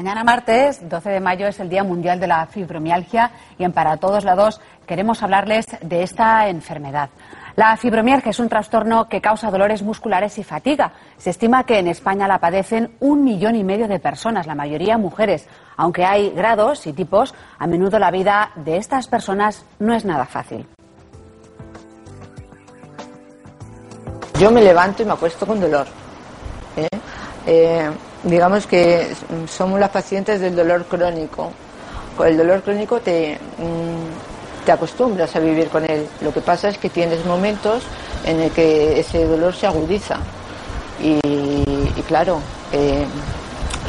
Mañana martes, 12 de mayo, es el Día Mundial de la Fibromialgia y en Para Todos Lados queremos hablarles de esta enfermedad. La fibromialgia es un trastorno que causa dolores musculares y fatiga. Se estima que en España la padecen un millón y medio de personas, la mayoría mujeres. Aunque hay grados y tipos, a menudo la vida de estas personas no es nada fácil. Yo me levanto y me acuesto con dolor. ¿eh? Eh, digamos que somos las pacientes del dolor crónico. Con el dolor crónico te, mm, te acostumbras a vivir con él. Lo que pasa es que tienes momentos en el que ese dolor se agudiza. Y, claro, eh,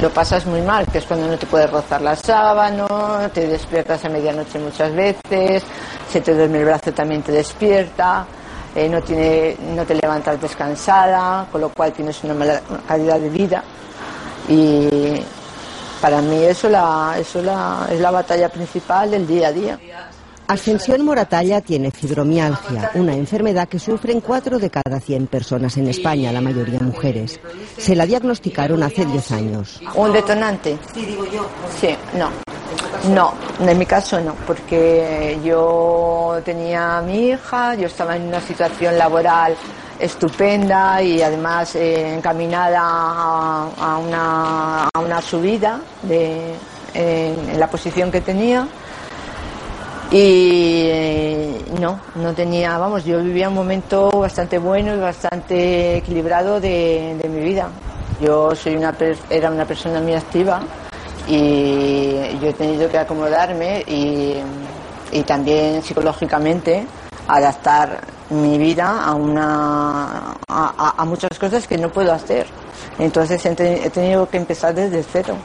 lo pasas muy mal, que es cuando no te puedes rozar la sábana, te despiertas a medianoche muchas veces, se te duerme el brazo también te despierta. Eh, no, tiene, no te levantas descansada, con lo cual tienes una mala calidad de vida. Y para mí eso, la, eso la, es la batalla principal del día a día. Ascensión Moratalla tiene fibromialgia, una enfermedad que sufren 4 de cada 100 personas en España, la mayoría mujeres. Se la diagnosticaron hace 10 años. ¿Un detonante? Sí, digo yo. Sí, no. No, en mi caso no, porque yo tenía a mi hija, yo estaba en una situación laboral estupenda y además eh, encaminada a, una, a, una, subida de, en, la posición que tenía. Y eh, no, no tenía, vamos, yo vivía un momento bastante bueno y bastante equilibrado de, de mi vida. Yo soy una, era una persona muy activa, y yo he tenido que acomodarme y, también psicológicamente adaptar mi vida a, una, a, muchas cosas que no puedo hacer. Entonces he, tenido que empezar desde cero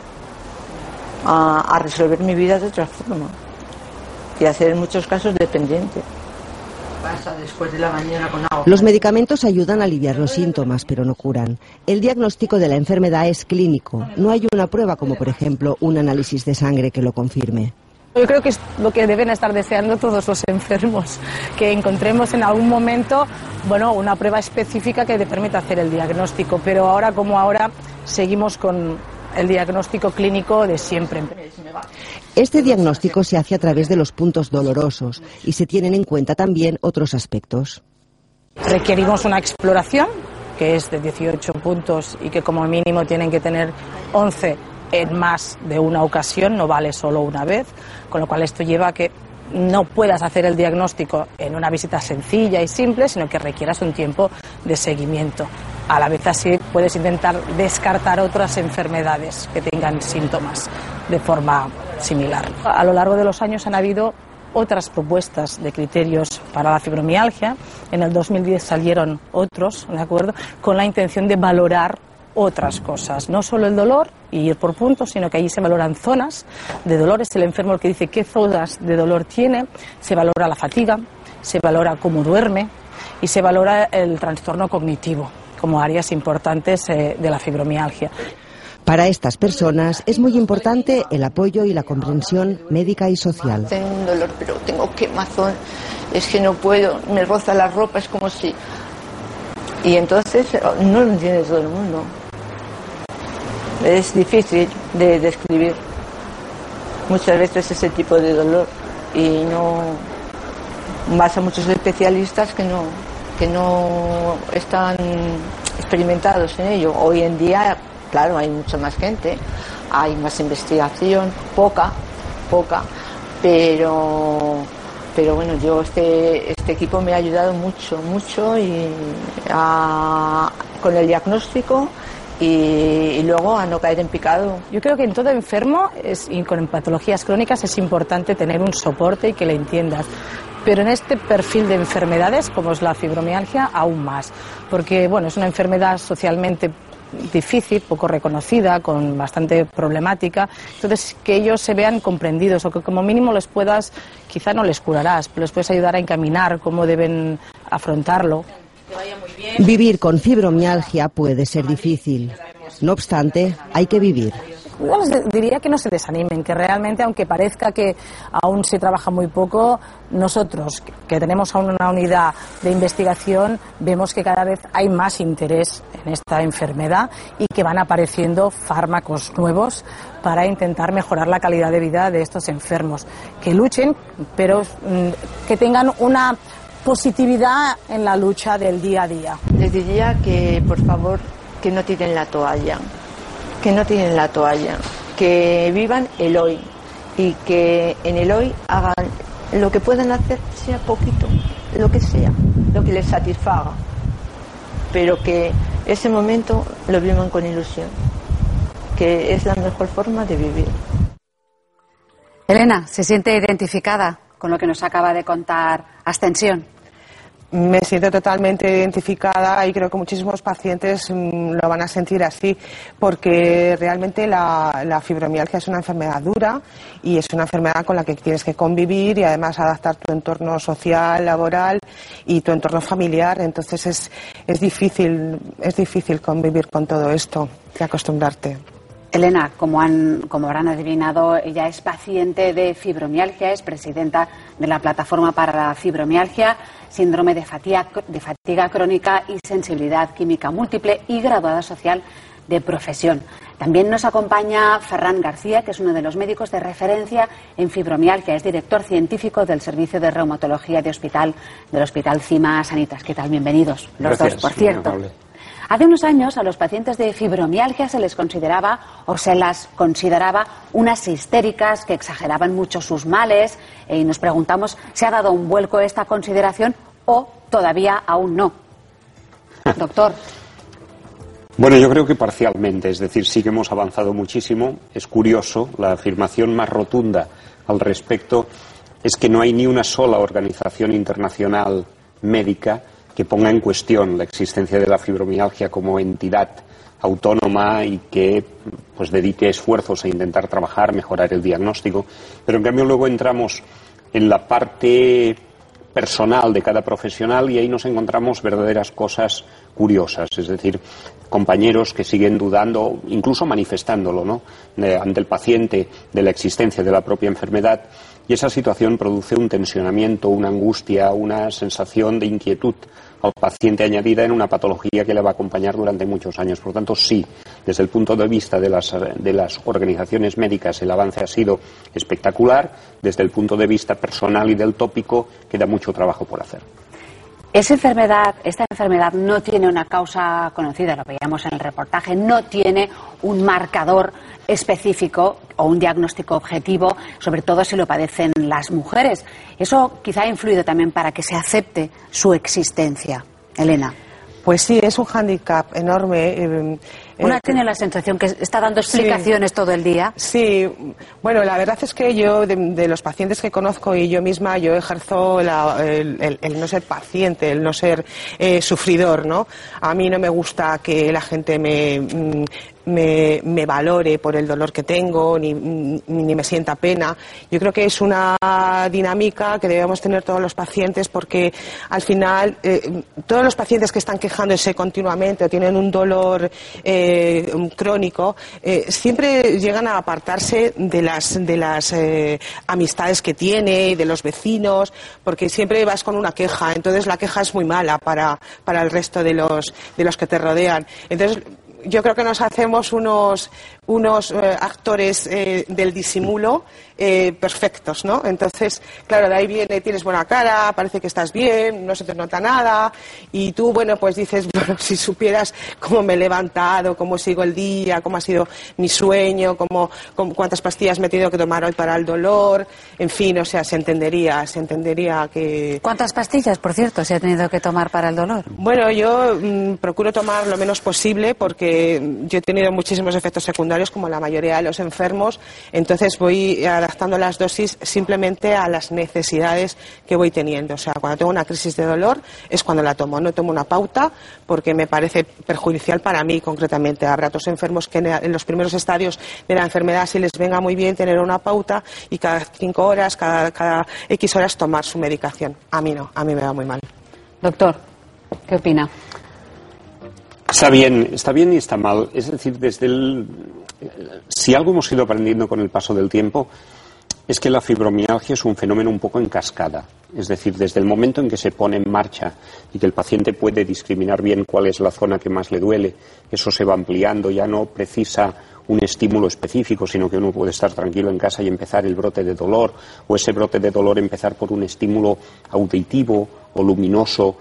a, a resolver mi vida de otra forma y a ser en muchos casos dependiente después de la mañana con agua. Los medicamentos ayudan a aliviar los síntomas, pero no curan. El diagnóstico de la enfermedad es clínico. No hay una prueba como, por ejemplo, un análisis de sangre que lo confirme. Yo creo que es lo que deben estar deseando todos los enfermos, que encontremos en algún momento, bueno, una prueba específica que te permita hacer el diagnóstico. Pero ahora como ahora seguimos con el diagnóstico clínico de siempre. Este diagnóstico se hace a través de los puntos dolorosos y se tienen en cuenta también otros aspectos. Requerimos una exploración que es de 18 puntos y que como mínimo tienen que tener 11 en más de una ocasión, no vale solo una vez, con lo cual esto lleva a que no puedas hacer el diagnóstico en una visita sencilla y simple, sino que requieras un tiempo de seguimiento. A la vez así puedes intentar descartar otras enfermedades que tengan síntomas de forma similar. A lo largo de los años han habido otras propuestas de criterios para la fibromialgia. En el 2010 salieron otros, ¿de acuerdo?, con la intención de valorar otras cosas, no solo el dolor y ir por puntos, sino que allí se valoran zonas de dolor. Es el enfermo el que dice qué zonas de dolor tiene, se valora la fatiga, se valora cómo duerme y se valora el trastorno cognitivo como áreas importantes eh, de la fibromialgia. Para estas personas es muy importante el apoyo y la comprensión médica y social. Tengo un dolor, pero tengo quemazón, es que no puedo, me roza la ropa, es como si... Y entonces no lo entiende todo el mundo. Es difícil de describir muchas veces ese tipo de dolor y no vas a muchos especialistas que no, que no están experimentados en ello. Hoy en día, claro, hay mucha más gente, hay más investigación, poca, poca, pero pero bueno, yo este, este equipo me ha ayudado mucho, mucho y con el diagnóstico y, luego a no caer en picado. Yo creo que en todo enfermo es, y con patologías crónicas es importante tener un soporte y que le entiendas pero en este perfil de enfermedades, como es la fibromialgia, aún más, porque bueno, es una enfermedad socialmente difícil, poco reconocida, con bastante problemática. Entonces, que ellos se vean comprendidos o que como mínimo les puedas, quizá no les curarás, pero les puedes ayudar a encaminar cómo deben afrontarlo. Vivir con fibromialgia puede ser difícil. No obstante, hay que vivir. diría que no se desanimen, que realmente, aunque parezca que aún se trabaja muy poco, nosotros, que tenemos aún una unidad de investigación, vemos que cada vez hay más interés en esta enfermedad y que van apareciendo fármacos nuevos para intentar mejorar la calidad de vida de estos enfermos. Que luchen, pero mm, que tengan una positividad en la lucha del día a día. Les diría que, por favor, que no tiren la toalla, que no tiren la toalla, que vivan el hoy y que en el hoy hagan lo que puedan hacer, sea poquito, lo que sea, lo que les satisfaga, pero que ese momento lo vivan con ilusión, que es la mejor forma de vivir. Elena, ¿se siente identificada con lo que nos acaba de contar Ascensión? Me siento totalmente identificada y creo que muchísimos pacientes mm, lo van a sentir así, porque realmente la, fibromialgia es una enfermedad dura y es una enfermedad con la que tienes que convivir y además adaptar tu entorno social, laboral y tu entorno familiar. Entonces es, es difícil, es difícil convivir con todo esto y acostumbrarte. Elena, como, han, como habrán adivinado, ella es paciente de fibromialgia, es presidenta de la Plataforma para la Fibromialgia, síndrome de fatiga, de fatiga crónica y sensibilidad química múltiple y graduada social de profesión. También nos acompaña Ferran García, que es uno de los médicos de referencia en fibromialgia, es director científico del Servicio de Reumatología de Hospital del Hospital Cima Sanitas. ¿Qué tal? Bienvenidos los dos, por cierto. Hace unos años a los pacientes de fibromialgia se les consideraba o se las consideraba unas histéricas que exageraban mucho sus males y nos preguntamos si ha dado un vuelco esta consideración o todavía aún no. Doctor. Bueno, yo creo que parcialmente, es decir, sí que hemos avanzado muchísimo. Es curioso, la afirmación más rotunda al respecto es que no hay ni una sola organización internacional médica que ponga en cuestión la existencia de la fibromialgia como entidad autónoma y que pues dedique esfuerzos a intentar trabajar, mejorar el diagnóstico, pero en cambio luego entramos en la parte personal de cada profesional y ahí nos encontramos verdaderas cosas curiosas, es decir, compañeros que siguen dudando, incluso manifestándolo, ¿no? ante el paciente de la existencia de la propia enfermedad y esa situación produce un tensionamiento, una angustia, una sensación de inquietud al paciente añadida en una patología que le va a acompañar durante muchos años. Por tanto, sí, desde el punto de vista de las, de las organizaciones médicas el avance ha sido espectacular, desde el punto de vista personal y del tópico queda mucho trabajo por hacer. Esa enfermedad, esta enfermedad no tiene una causa conocida, lo veíamos en el reportaje, no tiene un marcador específico o un diagnóstico objetivo, sobre todo si lo padecen las mujeres. Eso quizá ha influido también para que se acepte su existencia. Elena. Pues sí, es un hándicap enorme. Eh, Una eh, tiene la sensación que está dando explicaciones todo el día. Sí, bueno, la verdad es que yo, de, los pacientes que conozco y yo misma, yo ejerzo el, no ser paciente, el no ser eh, sufridor, ¿no? A mí no me gusta que la gente me, mm, me, me, valore por el dolor que tengo, ni, ni, me sienta pena. Yo creo que es una dinámica que debemos tener todos los pacientes porque al final eh, todos los pacientes que están quejándose continuamente o tienen un dolor eh, crónico eh, siempre llegan a apartarse de las, de las amistades que tiene de los vecinos porque siempre vas con una queja. Entonces la queja es muy mala para, para el resto de los, de los que te rodean. Entonces yo creo que nos hacemos unos, unos eh, actores eh, del disimulo eh, perfectos, ¿no? Entonces, claro, de ahí viene, tienes buena cara, parece que estás bien, no se te nota nada, y tú, bueno, pues dices, bueno, si supieras cómo me he levantado, cómo sigo el día, cómo ha sido mi sueño, cómo, cuántas pastillas me he tenido que tomar hoy para el dolor, en fin, o sea, se entendería, se entendería que... ¿Cuántas pastillas, por cierto, se ha tenido que tomar para el dolor? Bueno, yo mm, procuro tomar lo menos posible porque yo he tenido muchísimos efectos secundarios, como la mayoría de los enfermos, entonces voy adaptando las dosis simplemente a las necesidades que voy teniendo. O sea, cuando tengo una crisis de dolor es cuando la tomo. No tomo una pauta porque me parece perjudicial para mí concretamente. Habrá otros enfermos que en los primeros estadios de la enfermedad sí les venga muy bien tener una pauta y cada cinco horas, cada, cada X horas tomar su medicación. A mí no, a mí me va muy mal. Doctor, ¿qué opina? Está bien, está bien y está mal. Es decir, desde el, si algo hemos ido aprendiendo con el paso del tiempo es que la fibromialgia es un fenómeno un poco en cascada. Es decir, desde el momento en que se pone en marcha y que el paciente puede discriminar bien cuál es la zona que más le duele, eso se va ampliando, ya no precisa un estímulo específico, sino que uno puede estar tranquilo en casa y empezar el brote de dolor, o ese brote de dolor empezar por un estímulo auditivo o luminoso.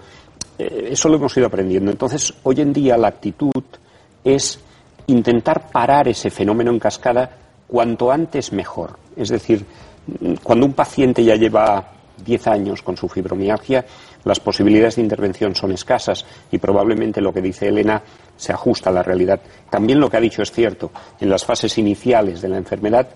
Eh, eso lo hemos ido aprendiendo. Entonces, hoy en día la actitud es intentar parar ese fenómeno en cascada cuanto antes mejor. Es decir, cuando un paciente ya lleva 10 años con su fibromialgia, las posibilidades de intervención son escasas y probablemente lo que dice Elena se ajusta a la realidad. También lo que ha dicho es cierto. En las fases iniciales de la enfermedad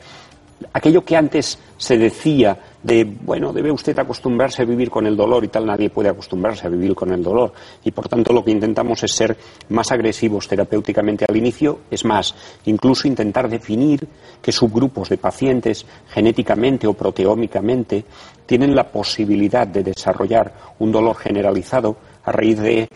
aquello que antes se decía de, bueno, debe usted acostumbrarse a vivir con el dolor y tal, nadie puede acostumbrarse a vivir con el dolor. Y por tanto lo que intentamos es ser más agresivos terapéuticamente al inicio, es más, incluso intentar definir qué subgrupos de pacientes genéticamente o proteómicamente tienen la posibilidad de desarrollar un dolor generalizado a raíz de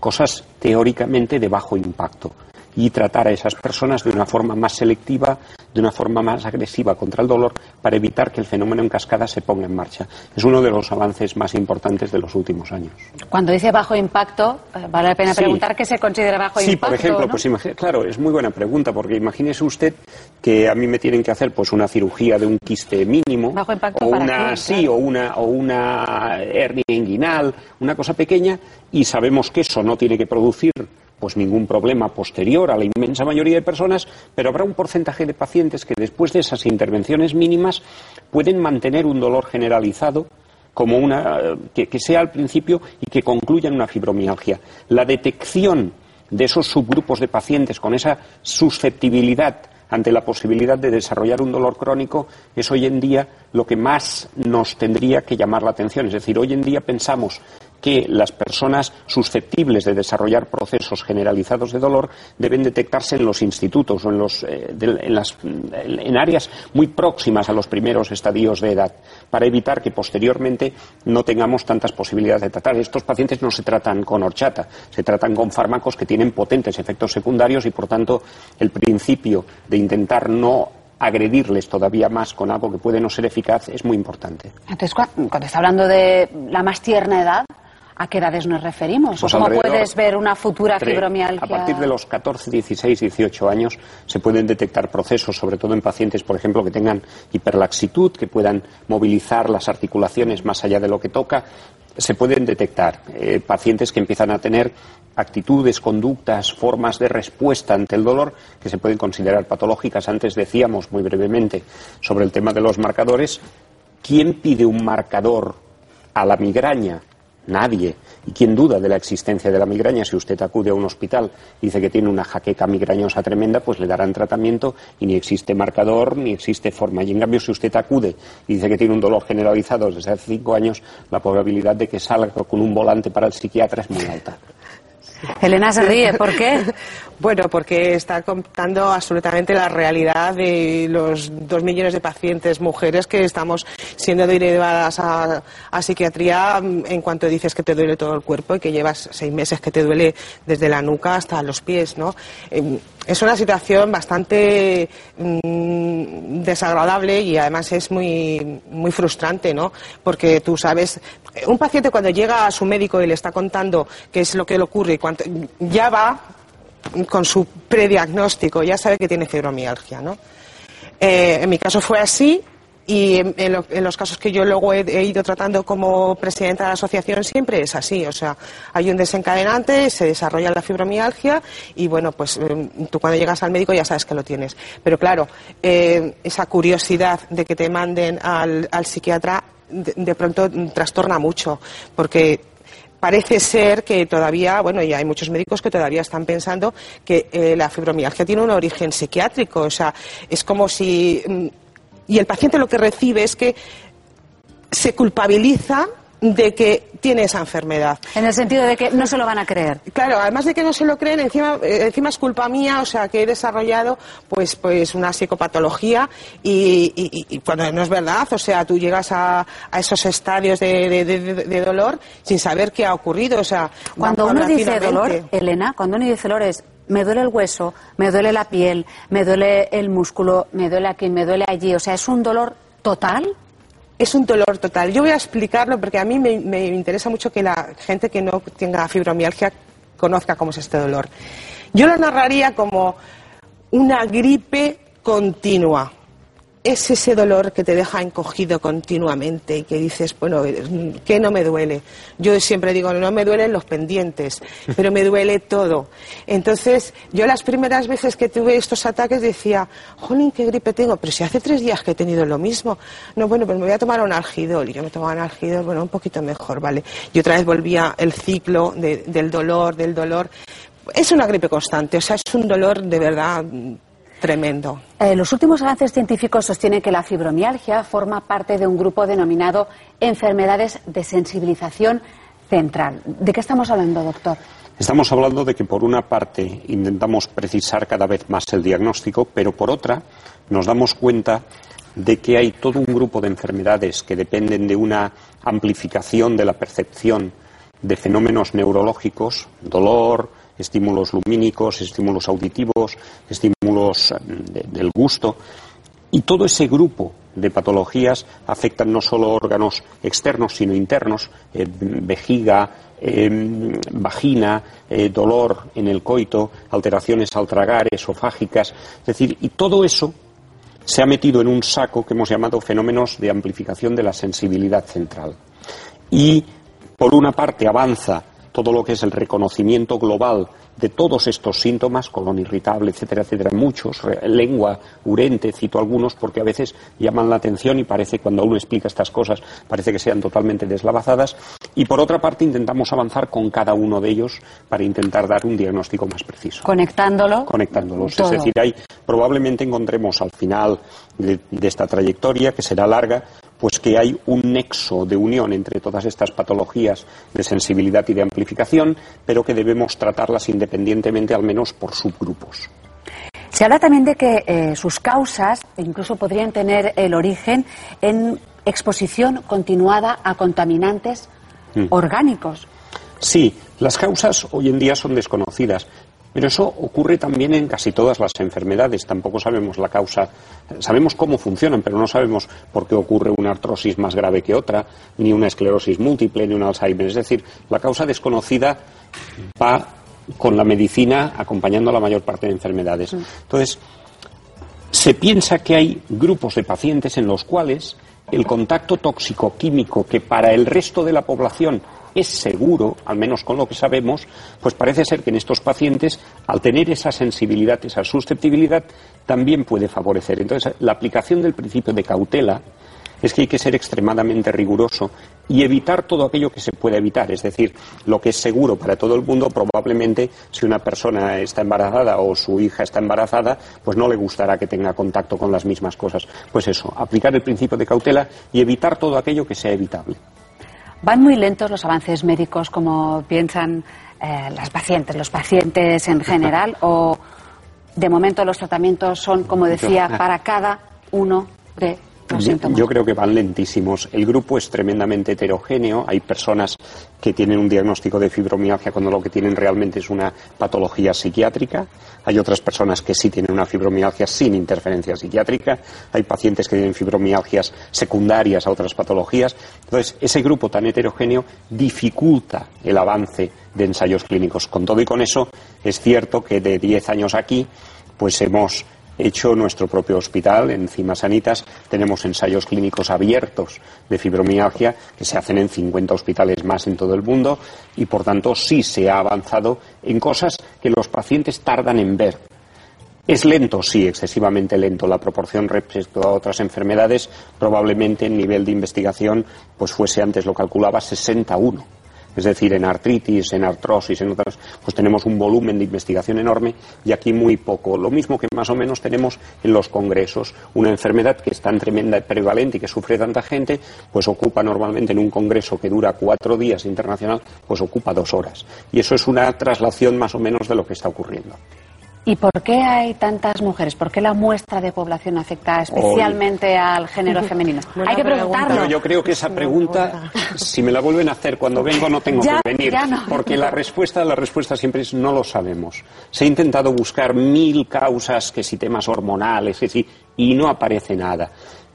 cosas teóricamente de bajo impacto y tratar a esas personas de una forma más selectiva, de una forma más agresiva contra el dolor para evitar que el fenómeno en cascada se ponga en marcha. Es uno de los avances más importantes de los últimos años. Cuando dice bajo impacto, eh, vale la pena preguntar qué se considera bajo impacto. Sí, por ejemplo, pues claro, es muy buena pregunta porque imagínese usted que a mí me tienen que hacer pues una cirugía de un quiste mínimo bajo impacto o para una sí o una o una hernia inguinal, una cosa pequeña y sabemos que eso no tiene que producir pues ningún problema posterior a la inmensa mayoría de personas, pero habrá un porcentaje de pacientes que después de esas intervenciones mínimas pueden mantener un dolor generalizado como una que, que sea al principio y que concluya en una fibromialgia. La detección de esos subgrupos de pacientes con esa susceptibilidad ante la posibilidad de desarrollar un dolor crónico es hoy en día lo que más nos tendría que llamar la atención. Es decir, hoy en día pensamos que las personas susceptibles de desarrollar procesos generalizados de dolor deben detectarse en los institutos o en, los, eh, en, áreas muy próximas a los primeros estadios de edad, para evitar que posteriormente no tengamos tantas posibilidades de tratar. Estos pacientes no se tratan con horchata, se tratan con fármacos que tienen potentes efectos secundarios y, por tanto, el principio de intentar no agredirles todavía más con algo que puede no ser eficaz es muy importante. Entonces, cuando está hablando de la más tierna edad, ¿A qué edades nos referimos? Pues ¿O cómo puedes ver una futura fibromialgia? A partir de los 14, 16, 18 años se pueden detectar procesos, sobre todo en pacientes, por ejemplo, que tengan hiperlaxitud, que puedan movilizar las articulaciones más allá de lo que toca. Se pueden detectar eh, pacientes que empiezan a tener actitudes, conductas, formas de respuesta ante el dolor que se pueden considerar patológicas. Antes decíamos muy brevemente sobre el tema de los marcadores. ¿Quién pide un marcador a la migraña? Nadie. ¿Y quién duda de la existencia de la migraña? Si usted acude a un hospital dice que tiene una jaqueca migrañosa tremenda, pues le darán tratamiento y ni existe marcador ni existe forma. Y en cambio, si usted acude y dice que tiene un dolor generalizado desde hace cinco años, la probabilidad de que salga con un volante para el psiquiatra es muy alta. Elena se ríe, ¿por qué? bueno, porque está contando absolutamente la realidad de los dos millones de pacientes mujeres que estamos siendo derivadas a, psiquiatría mm, en cuanto dices que te duele todo el cuerpo y que llevas seis meses que te duele desde la nuca hasta los pies, ¿no? Em, es una situación bastante mm, desagradable y además es muy, muy frustrante, ¿no? Porque tú sabes, un paciente cuando llega a su médico y le está contando qué es lo que le ocurre, ya va con su prediagnóstico, ya sabe que tiene fibromialgia, ¿no? Eh, en mi caso fue así, y en, los casos que yo luego he, ido tratando como presidenta de la asociación siempre es así. O sea, hay un desencadenante, se desarrolla la fibromialgia y bueno, pues eh, tú cuando llegas al médico ya sabes que lo tienes. Pero claro, eh, esa curiosidad de que te manden al, psiquiatra de, pronto trastorna mucho porque parece ser que todavía, bueno, y hay muchos médicos que todavía están pensando que eh, la fibromialgia tiene un origen psiquiátrico. O sea, es como si mm, y el paciente lo que recibe es que se culpabiliza de que tiene esa enfermedad. En el sentido de que no se lo van a creer. Claro, además de que no se lo creen, encima, eh, encima es culpa mía, o sea, que he desarrollado pues, pues una psicopatología y, cuando no es verdad, o sea, tú llegas a, esos estadios de, dolor sin saber qué ha ocurrido, o sea, cuando uno dice dolor, Elena, cuando uno dice dolor es me duele el hueso, me duele la piel, me duele el músculo, me duele aquí, me duele allí, o sea, es un dolor total es un dolor total. Yo voy a explicarlo porque a mí me, interesa mucho que la gente que no tenga fibromialgia conozca cómo es este dolor. Yo lo narraría como una gripe continua es ese dolor que te deja encogido continuamente y que dices, bueno, ¿qué no me duele? Yo siempre digo, no me duelen los pendientes, pero me duele todo. Entonces, yo las primeras veces que tuve estos ataques decía, jolín, qué gripe tengo, pero si hace tres días que he tenido lo mismo. No, bueno, pues me voy a tomar un algidol. Y yo me tomaba un algidol, bueno, un poquito mejor, ¿vale? Y otra vez volvía el ciclo del dolor, del dolor. Es una gripe constante, o sea, es un dolor de verdad Tremendo. Eh, los últimos avances científicos sostienen que la fibromialgia forma parte de un grupo denominado enfermedades de sensibilización central. ¿De qué estamos hablando, doctor? Estamos hablando de que por una parte intentamos precisar cada vez más el diagnóstico, pero por otra nos damos cuenta de que hay todo un grupo de enfermedades que dependen de una amplificación de la percepción de fenómenos neurológicos, dolor, estímulos lumínicos, estímulos auditivos, estímulos eh, del gusto. Y todo ese grupo de patologías afectan no solo órganos externos, sino internos, eh, vejiga, eh, vagina, dolor en el coito, alteraciones al tragar, esofágicas. Es decir, y todo eso se ha metido en un saco que hemos llamado fenómenos de amplificación de la sensibilidad central. Y, por una parte, avanza todo lo que es el reconocimiento global de todos estos síntomas, colon irritable, etcétera, etcétera, muchos, lengua, urente, cito algunos porque a veces llaman la atención y parece cuando uno explica estas cosas parece que sean totalmente deslavazadas y por otra parte intentamos avanzar con cada uno de ellos para intentar dar un diagnóstico más preciso. Conectándolo. Conectándolos. Es decir, ahí probablemente encontremos al final de esta trayectoria, que será larga, pues que hay un nexo de unión entre todas estas patologías de sensibilidad y de amplificación, pero que debemos tratarlas independientemente, al menos por subgrupos. Se habla también de que eh, sus causas incluso podrían tener el origen en exposición continuada a contaminantes mm. orgánicos. Sí, las causas hoy en día son desconocidas, pero eso ocurre también en casi todas las enfermedades. Tampoco sabemos la causa, sabemos cómo funcionan, pero no sabemos por qué ocurre una artrosis más grave que otra, ni una esclerosis múltiple, ni un Alzheimer. Es decir, la causa desconocida va con la medicina acompañando a la mayor parte de enfermedades. Mm. Entonces, se piensa que hay grupos de pacientes en los cuales el contacto tóxico-químico que para el resto de la población es seguro, al menos con lo que sabemos, pues parece ser que en estos pacientes, al tener esa sensibilidad, esa susceptibilidad, también puede favorecer. Entonces, la aplicación del principio de cautela es que hay que ser extremadamente riguroso y evitar todo aquello que se puede evitar. Es decir, lo que es seguro para todo el mundo, probablemente si una persona está embarazada o su hija está embarazada, pues no le gustará que tenga contacto con las mismas cosas. Pues eso, aplicar el principio de cautela y evitar todo aquello que sea evitable. ¿Van muy lentos los avances médicos como piensan eh, las pacientes, los pacientes en general? ¿O de momento los tratamientos son, como decía, para cada uno de yo, creo que van lentísimos. El grupo es tremendamente heterogéneo. Hay personas que tienen un diagnóstico de fibromialgia cuando lo que tienen realmente es una patología psiquiátrica. Hay otras personas que sí tienen una fibromialgia sin interferencia psiquiátrica. Hay pacientes que tienen fibromialgias secundarias a otras patologías. Entonces, ese grupo tan heterogéneo dificulta el avance de ensayos clínicos. Con todo y con eso, es cierto que de 10 años aquí, pues hemos hecho nuestro propio hospital, en Cima Sanitas, tenemos ensayos clínicos abiertos de fibromialgia que se hacen en 50 hospitales más en todo el mundo y, por tanto, sí se ha avanzado en cosas que los pacientes tardan en ver. Es lento, sí, excesivamente lento. La proporción respecto a otras enfermedades, probablemente en nivel de investigación, pues fuese antes lo calculaba 61. Es decir, en artritis, en artrosis, en otras, pues tenemos un volumen de investigación enorme y aquí muy poco. Lo mismo que más o menos tenemos en los congresos. Una enfermedad que es tan tremenda y prevalente y que sufre tanta gente, pues ocupa normalmente en un congreso que dura cuatro días internacional, pues ocupa dos horas. Y eso es una traslación más o menos de lo que está ocurriendo. ¿Y por qué hay tantas mujeres? ¿Por qué la muestra de población afecta especialmente al género femenino? hay que preguntarlo. yo creo que esa pregunta, si me la vuelven a hacer cuando vengo, no tengo que venir. Porque la respuesta, la respuesta siempre es no lo sabemos. Se ha intentado buscar mil causas, que si temas hormonales, que si, y no aparece nada.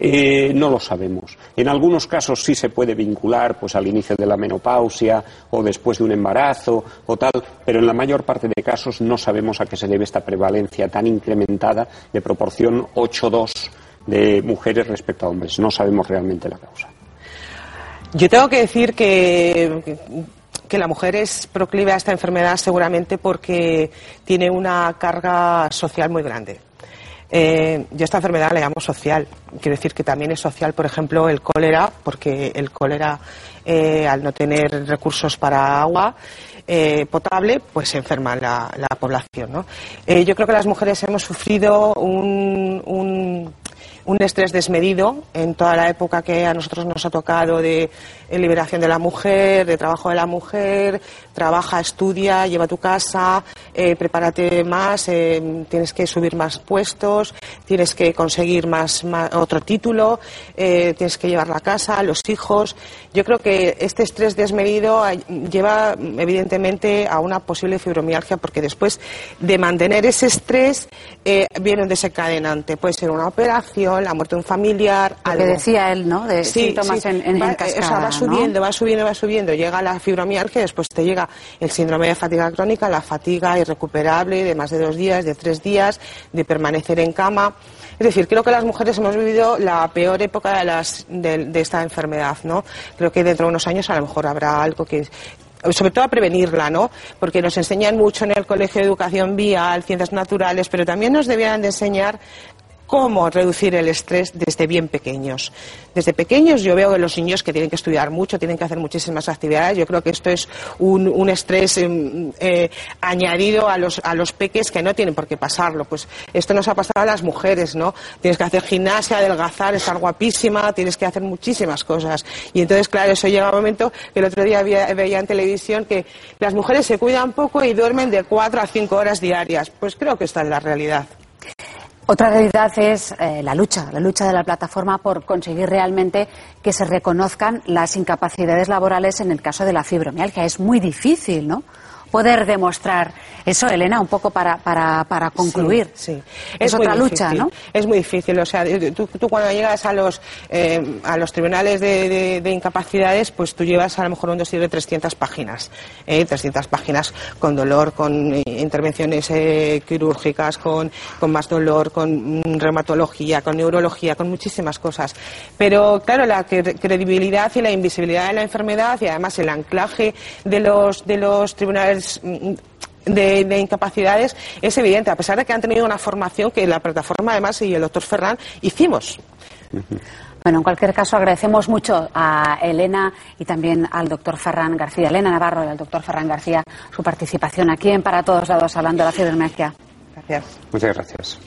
Eh, no lo sabemos. En algunos casos sí se puede vincular pues, al inicio de la menopausia o después de un embarazo o tal, pero en la mayor parte de casos no sabemos a qué se debe esta prevalencia tan incrementada de proporción 8-2 de mujeres respecto a hombres. No sabemos realmente la causa. Yo tengo que decir que, que la mujer es proclive a esta enfermedad seguramente porque tiene una carga social muy grande eh, yo esta enfermedad la llamo social. Quiero decir que también es social, por ejemplo, el cólera, porque el cólera, eh, al no tener recursos para agua eh, potable, pues se enferma la, población. Eh, yo creo que las mujeres hemos sufrido un un estrés desmedido en toda la época que a nosotros nos ha tocado de liberación de la mujer, de trabajo de la mujer, trabaja, estudia, lleva a tu casa, eh, prepárate más, eh, tienes que subir más puestos, tienes que conseguir más, otro título, eh, tienes que llevar la casa, los hijos. Yo creo que este estrés desmedido lleva evidentemente a una posible fibromialgia porque después de mantener ese estrés viene un desencadenante. Puede ser una operación, la muerte de un familiar. Lo que decía él, ¿no? De síntomas en, en, va, va subiendo, va subiendo, va subiendo. Llega la fibromialgia, después te llega el síndrome de fatiga crónica, la fatiga irrecuperable de más de dos días, de tres días, de permanecer en cama. Es decir, creo que las mujeres hemos vivido la peor época de, esta enfermedad, ¿no? Creo que dentro de unos años a lo mejor habrá algo que sobre todo a prevenirla, ¿no? Porque nos enseñan mucho en el Colegio de Educación Vial, Ciencias Naturales, pero también nos debieran de enseñar cómo reducir el estrés desde bien pequeños. Desde pequeños yo veo que los niños que tienen que estudiar mucho, tienen que hacer muchísimas actividades. Yo creo que esto es un, estrés em, eh, añadido a los, a los peques que no tienen por qué pasarlo. Pues esto nos ha pasado a las mujeres, ¿no? Tienes que hacer gimnasia, adelgazar, estar guapísima, tienes que hacer muchísimas cosas. Y entonces, claro, eso llega un momento que el otro día veía en televisión que las mujeres se cuidan poco y duermen de cuatro a cinco horas diarias. Pues creo que esta es la realidad. Otra realidad es eh, la lucha, la lucha de la plataforma por conseguir realmente que se reconozcan las incapacidades laborales en el caso de la fibromialgia. Es muy difícil, ¿no? Poder demostrar eso, Elena, un poco para, para, para concluir. Sí, Es, otra lucha, ¿no? Es muy difícil. O sea, tú, cuando llegas a los, eh, a los tribunales de, incapacidades, pues tú llevas a lo mejor un dossier de 300 páginas. Eh, 300 páginas con dolor, con eh, intervenciones eh, quirúrgicas, con, con más dolor, con reumatología, con neurología, con muchísimas cosas. Pero, claro, la credibilidad y la invisibilidad de la enfermedad y además el anclaje de los, de los tribunales Mm, de, incapacidades es evidente, a pesar de que han tenido una formación que la plataforma, además, y el doctor Ferran hicimos. Bueno, en cualquier caso, agradecemos mucho a Elena y también al doctor Ferran García, Elena Navarro y al doctor Ferran García, su participación aquí en Para Todos Lados hablando de la fibromialgia. Gracias. Muchas gracias.